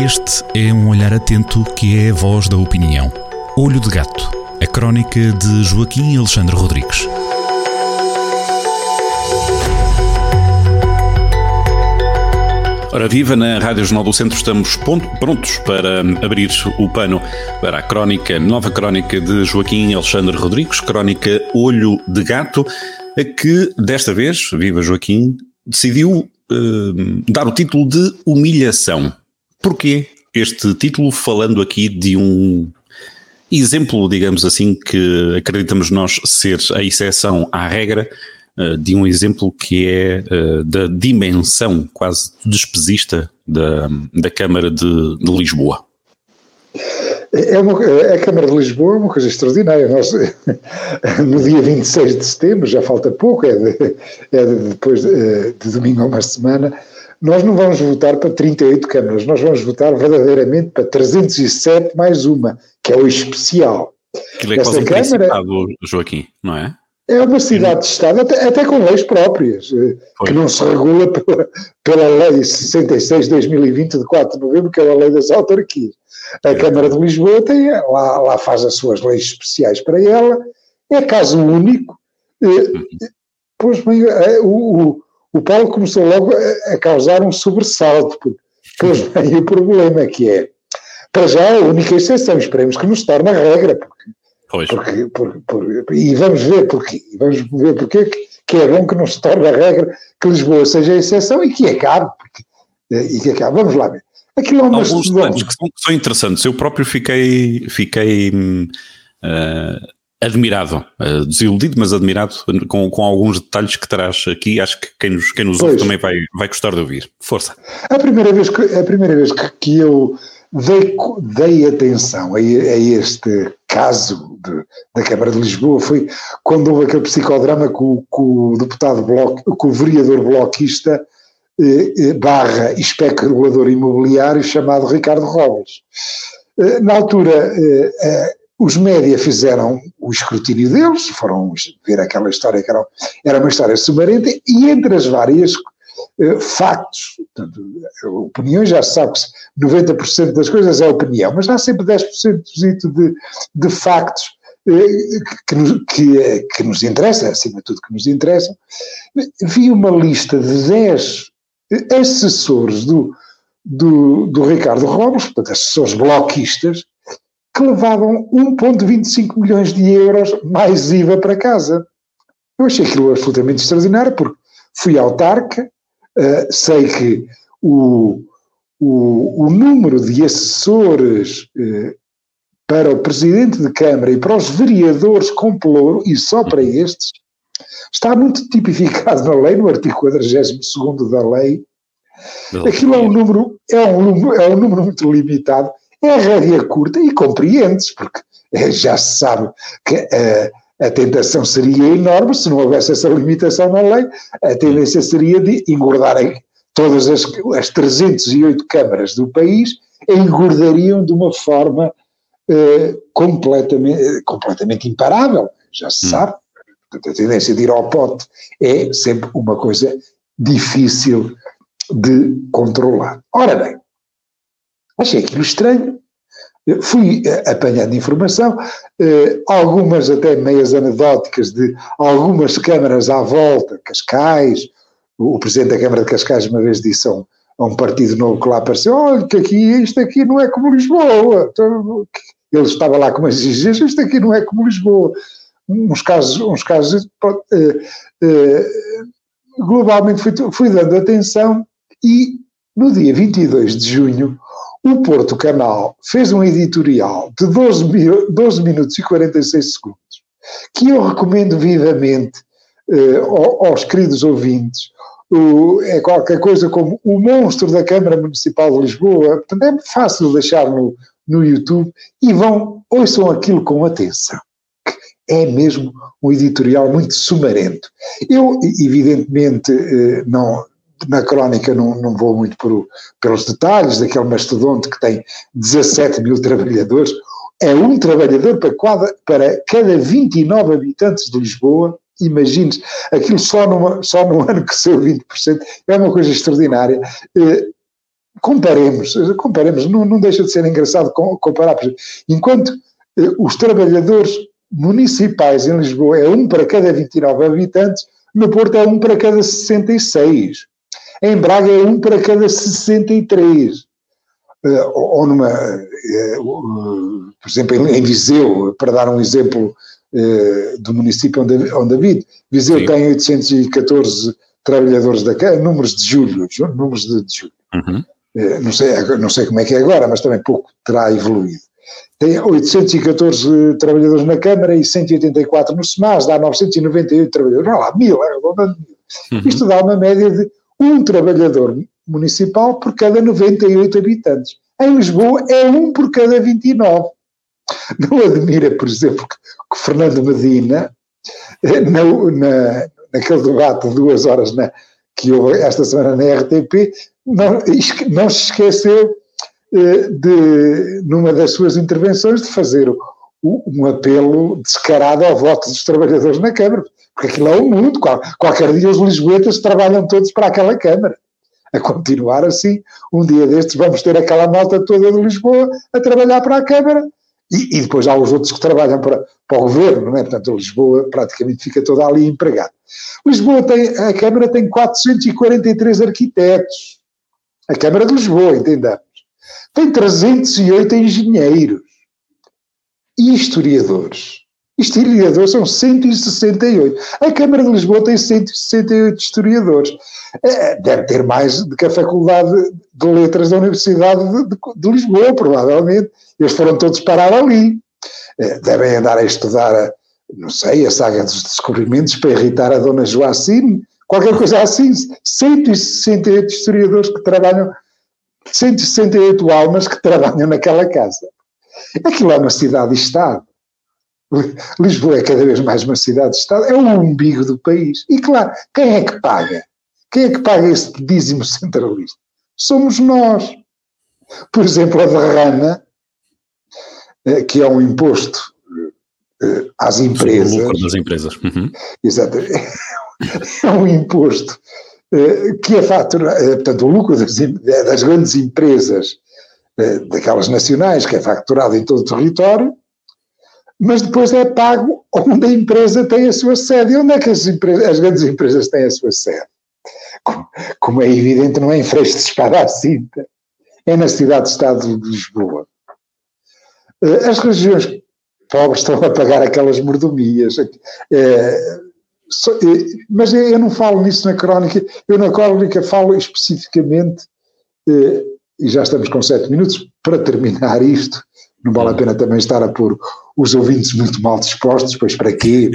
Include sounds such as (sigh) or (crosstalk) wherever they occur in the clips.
Este é um olhar atento que é a voz da opinião. Olho de Gato, a crónica de Joaquim Alexandre Rodrigues. Ora, viva na Rádio Jornal do Centro, estamos prontos para abrir o pano para a crónica, nova crónica de Joaquim Alexandre Rodrigues, crónica Olho de Gato, a que desta vez, viva Joaquim, decidiu uh, dar o título de Humilhação. Porquê este título, falando aqui de um exemplo, digamos assim, que acreditamos nós ser a exceção à regra, uh, de um exemplo que é uh, da dimensão quase despesista da, da Câmara de, de Lisboa? É uma, a Câmara de Lisboa é uma coisa extraordinária. Nós, (laughs) no dia 26 de setembro, já falta pouco, é, de, é de, depois de, de domingo a uma semana, nós não vamos votar para 38 câmaras, nós vamos votar verdadeiramente para 307 mais uma, que é o especial. Aquilo é quase um Câmara, Joaquim, não é? É uma cidade-estado, até, até, com leis próprias, eh, que não se regula (laughs) pela, pela Lei 66 de 2020, de 4 de novembro, que é a Lei das Autarquias. A Câmara de Lisboa tem, lá, lá faz as suas leis especiais para ela, é caso único. Eh, uhum. Pois bem, eh, o, o Paulo começou logo a, a causar um sobressalto, porque, pois bem, (laughs) o problema que é, para já a única exceção, esperemos que nos torne a regra, porque, pois. porque, porque, porque e vamos ver porquê, vamos ver porquê que, que é bom que não se torne a regra que Lisboa seja a exceção e que é caro, porque, e que é caro. Vamos lá ver. Aquilo é uma Alguns detalhes que são, que são interessantes. Eu próprio fiquei, fiquei uh, admirado, uh, desiludido, mas admirado com, com alguns detalhes que traz aqui. Acho que quem nos, quem nos ouve também vai, vai gostar de ouvir. Força. A primeira vez que, a primeira vez que, que eu dei, dei atenção a, a este caso de, da Câmara de Lisboa foi quando houve aquele psicodrama com, com o deputado bloco, com o vereador bloquista eh, eh barra especulador imobiliário chamado Ricardo Robles. Eh, na altura, eh, eh os média fizeram o escrutínio deles, foram ver aquela história que era, era uma história sumarenta, e entre as várias uh, factos, portanto, opiniões, já se sabe que 90% das coisas é opinião, mas há sempre 10% de, de factos uh, que, nos, que, que, nos interessa, acima de tudo que nos interessam. Vi uma lista de 10 assessores do, do, do Ricardo Robles, portanto, assessores bloquistas, que levavam 1,25 milhões de euros mais IVA para casa. Eu achei aquilo absolutamente extraordinário, porque fui autarca, uh, sei que o, o, o, número de assessores uh, para o presidente de Câmara e para os vereadores com pelouro, e só para estes, está muito tipificado na lei, no artigo 42 da lei. Aquilo é um número, é um número, é um número muito limitado é a rédea curta e compreendes, porque eh, já se sabe que a, eh, a tentação seria enorme se não houvesse essa limitação na lei, a tendência seria de engordarem todas as, as 308 câmaras do país, engordariam de uma forma eh, completamente, completamente imparável, já se hum. sabe. Portanto, a tendência de ir ao pote é sempre uma coisa difícil de controlar. Ora bem, Achei aquilo estranho. Fui eh, apanhando informação, eh, algumas até meias anedóticas de algumas câmaras à volta, Cascais, o presidente da Câmara de Cascais uma vez disse a um, a um partido novo que lá apareceu, olha que aqui, isto aqui não é como Lisboa. Então, ele estava lá com umas exigências, isto aqui não é como Lisboa. Uns casos, uns casos eh, globalmente fui, fui dando atenção e no dia 22 de junho o Porto Canal fez um editorial de 12, mil, 12 minutos e 46 segundos, que eu recomendo vivamente eh, aos queridos ouvintes. O, é qualquer coisa como o monstro da Câmara Municipal de Lisboa, portanto é fácil deixar no, no YouTube e vão, ouçam aquilo com atenção. É mesmo um editorial muito sumarento. Eu, evidentemente, eh, não, na crónica não, não vou muito por, pelos detalhes daquele mastodonte que tem 17 mil trabalhadores, é um trabalhador para cada, para cada 29 habitantes de Lisboa, imagines, aquilo só, numa, só no (laughs) ano cresceu 20%, é uma coisa extraordinária. Eh, comparemos, comparemos, não, não deixa de ser engraçado comparar. Enquanto eh, os trabalhadores municipais em Lisboa é um para cada 29 habitantes, no Porto é um para cada 66. Em Braga é um para cada 63. Uh, ou numa, uh, por exemplo, em Viseu, para dar um exemplo do município onde, onde habito, Viseu Sim. tem 814 trabalhadores da Câmara, números de julho, números de, de julho. Uhum. não, sei, não sei como é que é agora, mas também pouco terá evoluído. Tem 814 trabalhadores na Câmara e 184 no SEMAS, dá 998 trabalhadores, não lá, mil, arredondando mil. Uhum. Isto dá uma média de um trabalhador municipal por cada 98 habitantes. Em Lisboa é um por cada 29. Não admira, por exemplo, que, que Fernando Medina, eh, na, na, naquele debate de duas horas na, que houve esta semana na RTP, não, não se esqueceu eh, de, numa das suas intervenções, de fazer um apelo descarado ao voto dos trabalhadores na Câmara, porque aquilo é o mundo, qualquer dia os lisboetas trabalham todos para aquela Câmara. A continuar assim, um dia destes vamos ter aquela malta toda de Lisboa a trabalhar para a Câmara e, e depois há os outros que trabalham para, para o Governo, não é? Portanto, Lisboa praticamente fica toda ali empregada. Lisboa tem, a Câmara tem 443 arquitetos. A Câmara de Lisboa, entendamos. Tem 308 engenheiros e historiadores. Historiadores são 168. A Câmara de Lisboa tem 168 historiadores. É, deve ter mais do que a Faculdade de Letras da Universidade de, de, de Lisboa, provavelmente. Eles foram todos parar ali. É, devem andar a estudar, não sei, a saga dos descobrimentos para irritar a Dona Joacine, qualquer coisa assim. 168 historiadores que trabalham, 168 almas que trabalham naquela casa. Aquilo é uma cidade-estado. (laughs) Lisboa é cada vez mais uma cidade-estado, é o umbigo do país. E claro, quem é que paga? Quem é que paga esse dízimo centralista? Somos nós. Por exemplo, a derrama, eh, que é um imposto eh, às empresas. O lucro das empresas. Uhum. Exatamente. (laughs) É um imposto eh, que é faturado, portanto, o lucro das, das grandes empresas, daquelas nacionais, que é facturado em todo o território, mas depois é pago onde a empresa tem a sua sede. E onde é que as, empresas, as grandes empresas têm a sua sede? Como, como é evidente, não é em Freixo de Espada à Cinta, é na cidade-estado de Lisboa. Eh, as regiões pobres estão a pagar aquelas mordomias. É, mas eu não falo nisso na crónica, eu na crónica falo especificamente, e já estamos com sete minutos, para terminar isto, não vale a pena também estar a pôr os ouvintes muito mal dispostos, pois para quê?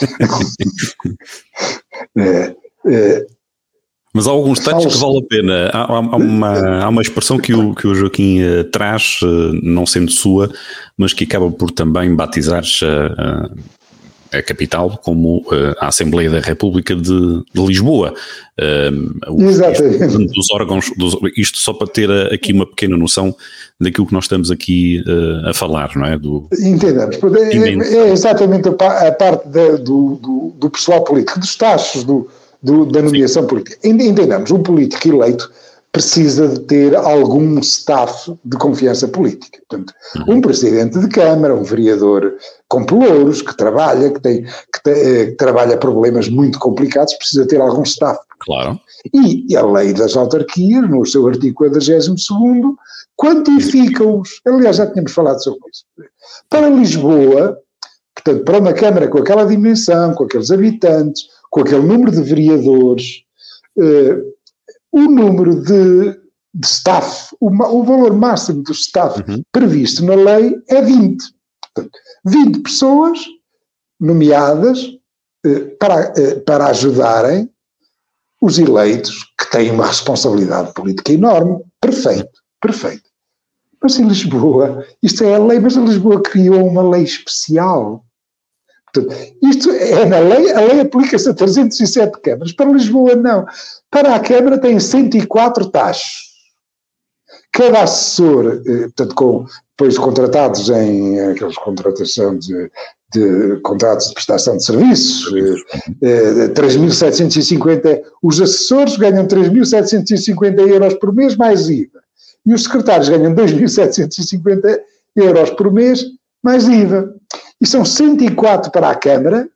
(laughs) é, é, mas há alguns textos que vale a pena. Há, há, uma, há uma expressão que o, que o Joaquim uh, traz, uh, não sendo sua, mas que acaba por também batizar uh, a capital como a Assembleia da República de, de Lisboa. Exatamente. Dos órgãos, dos, isto só para ter aqui uma pequena noção daquilo que nós estamos aqui a falar, não é? Do, Entendemos. É, é, exatamente a, a parte da, do, do, do pessoal político, dos taxos, do do, da nomeação Sim. política. Entendamos, um político eleito precisa de ter algum staff de confiança política. Portanto, um presidente de Câmara, um vereador com pelouros, que trabalha, que, tem, que, te, eh, que trabalha problemas muito complicados, precisa ter algum staff. Claro. E a lei das autarquias, no seu artigo 42, quantifica-os. Aliás, já tínhamos falado sobre isso. Para Lisboa, portanto, para uma Câmara com aquela dimensão, com aqueles habitantes, com aquele número de vereadores, uh, o número de, de staff, o, o, valor máximo do staff uhum. previsto na lei é 20. Portanto, 20 pessoas nomeadas uh, para, uh, para ajudarem os eleitos, que têm uma responsabilidade política enorme. Perfeito, perfeito. Mas em Lisboa, isto é a lei, mas a Lisboa criou uma lei especial isto é na lei, a lei aplica-se a 307 câmaras, para Lisboa não. Para a Câmara tem 104 taxas. Cada assessor, eh, portanto, com, depois contratados em aquelas contratação de, de contratos de prestação de serviços, eh, 3.750, eh, os assessores ganham 3.750 euros por mês mais IVA. e os secretários ganham 2.750 euros por mês, mais IVA. E são 104 para a Câmara,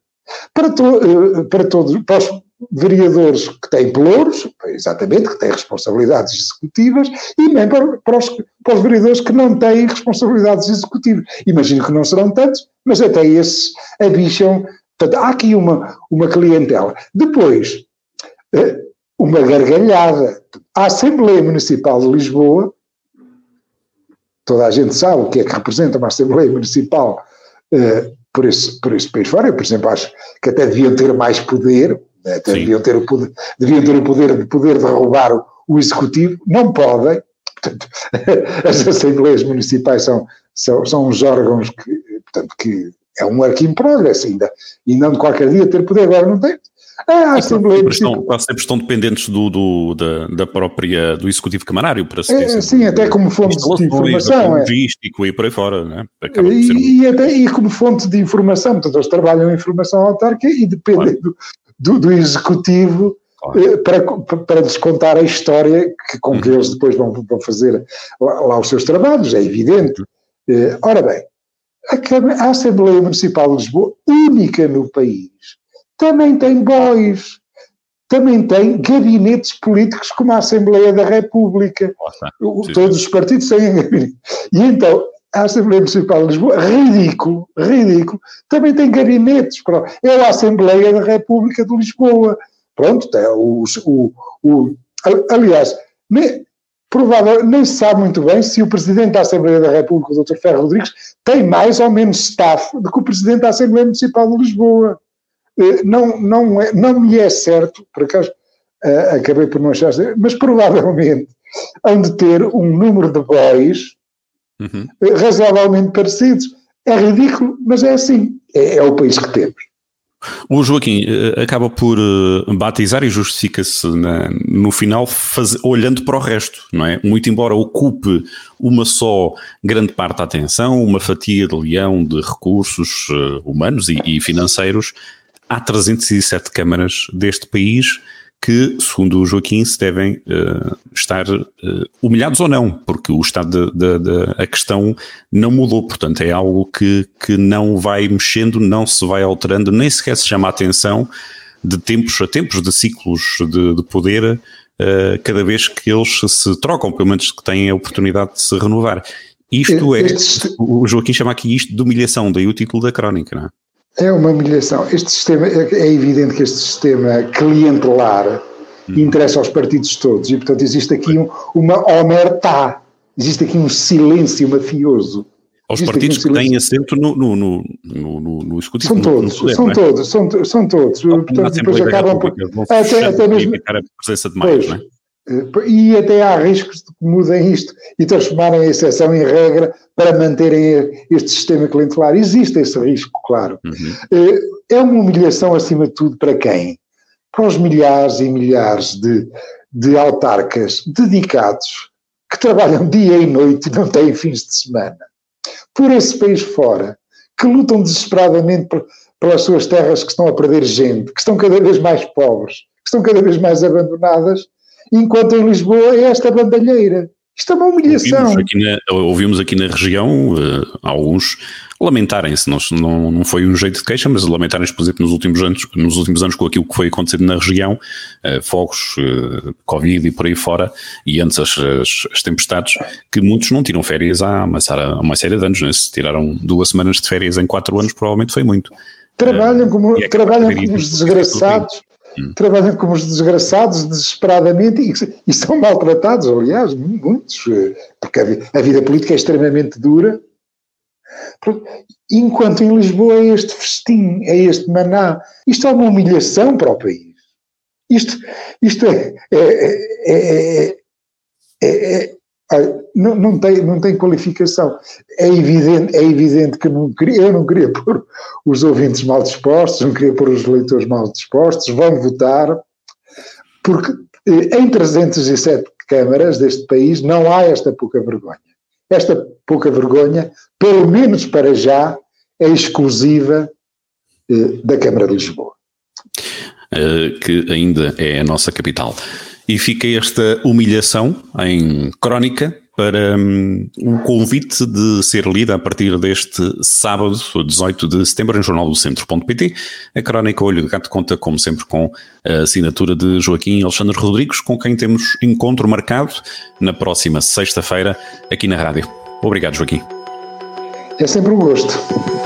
para, to, eh, para todos, para os vereadores que têm pelouros, exatamente, que têm responsabilidades executivas, e também para, para, os, para os vereadores que não têm responsabilidades executivas. Imagino que não serão tantos, mas até esses abicham. Portanto, há aqui uma, uma clientela. Depois, eh, uma gargalhada. A Assembleia Municipal de Lisboa, toda a gente sabe o que é que representa uma Assembleia Municipal por, esse, por esse país fora. Eu, por exemplo, acho que até deviam ter mais poder, né, até deviam ter, o poder, deviam ter o poder de poder derrubar o, o Executivo. Não podem. Portanto, (laughs) as Assembleias Municipais são, são, são os órgãos que, portanto, que é um work in progress ainda, e não de qualquer dia ter poder, agora não tem. Ah, a Assembleia sempre estão, quase sempre estão dependentes do, do da, da, própria, do Executivo Camarário para se é, Sim, até como fonte de informação. É. Logístico e por aí fora, né? Um... e, até, e como fonte de informação, portanto eles trabalham em informação autárquica e dependem claro. do, do, do, Executivo claro. eh, para, para descontar a história que, com que uhum. eles depois vão, vão fazer lá, lá, os seus trabalhos, é evidente. Eh, ora bem, a Assembleia Municipal de Lisboa, única no país, também tem bois, também tem gabinetes políticos como a Assembleia da República. Nossa, Todos os partidos têm gabinete. E então, a Assembleia Municipal de Lisboa, ridículo, ridículo, também tem gabinetes. É a Assembleia da República de Lisboa. Pronto, tem o, o, o aliás, nem, provável, nem se sabe muito bem se o Presidente da Assembleia da República, o Dr. Ferro Rodrigues, tem mais ou menos staff do que o Presidente da Assembleia Municipal de Lisboa. Eh, não, não, é, não me é certo, por acaso uh, acabei por não achar, mas provavelmente (laughs) hão de ter um número de boys uhum. Eh, razoavelmente parecidos. É ridículo, mas é assim. É, é o país que temos. O Joaquim acaba por batizar e justifica-se no final faz, olhando para o resto, não é? Muito embora ocupe uma só grande parte da atenção, uma fatia de leão de recursos humanos e, e financeiros, há 307 câmaras deste país que, segundo o Joaquim, se devem uh, estar uh, humilhados ou não, porque o estado da questão não mudou, portanto é algo que, que não vai mexendo, não se vai alterando, nem sequer se chama a atenção de tempos a tempos, de ciclos de, de poder, uh, cada vez que eles se trocam, pelo menos que têm a oportunidade de se renovar. Isto é, o Joaquim chama aqui isto de humilhação, daí o título da crónica, não é? É uma humilhação. Este sistema, é, é evidente que este sistema clientelar hum. interessa aos partidos todos e, portanto, existe aqui um, uma omertá, existe aqui um silêncio mafioso. Aos existe partidos um que têm assento no, no, no, no, no executivo. São todos, poder, são, é? todos são, são todos, Portanto, depois acabam por. Até, até mesmo. A presença de mais, pois, eh, e até há riscos de que mudem isto e transformarem a exceção em regra para manterem este sistema clientelar. Existe esse risco, claro. Uhum. Eh, é uma humilhação, acima de tudo, para quem? Para os milhares e milhares de, de autarcas dedicados que trabalham dia e noite e não têm fins de semana. Por esse país fora, que lutam desesperadamente pelas suas terras que estão a perder gente, que estão cada vez mais pobres, que estão cada vez mais abandonadas enquanto em Lisboa é esta bandalheira. Isto é uma humilhação. Ouvimos aqui na, ouvimos aqui na região uh, alguns lamentarem-se, não, não, não foi um jeito de queixa, mas lamentarem-se, por exemplo, nos últimos anos, nos últimos anos com aquilo que foi acontecendo na região, uh, fogos, uh, Covid e por aí fora, e antes as, as, as, tempestades, que muitos não tiram férias há uma, há uma série de anos, né? se tiraram duas semanas de férias em quatro anos, provavelmente foi muito. Trabalham como, é trabalham como os desgraçados Hum. trabalham como os desgraçados, desesperadamente, e, e, são maltratados, aliás, muitos, eh, porque a, a vida política é extremamente dura. Enquanto em Lisboa é este festim, é este maná. Isto é uma humilhação para o país. Isto, isto é, é, é, não, não, tem, não tem qualificação. É evidente, é evidente que não queria, eu não queria pôr os ouvintes mal dispostos, não queria pôr os leitores mal dispostos, vão votar, porque eh, em 307 câmaras deste país não há esta pouca vergonha. Esta pouca vergonha, pelo menos para já, é exclusiva eh, da Câmara de Lisboa. Uh, que ainda é a nossa capital. E fica esta humilhação em crónica para um, o convite de ser lida a partir deste sábado, 18 de setembro, em jornaldocentro.pt. A Crónica Olho de Gato conta, como sempre, com a assinatura de Joaquim Alexandre Rodrigues, com quem temos encontro marcado na próxima sexta-feira aqui na rádio. Obrigado, Joaquim. É sempre um gosto.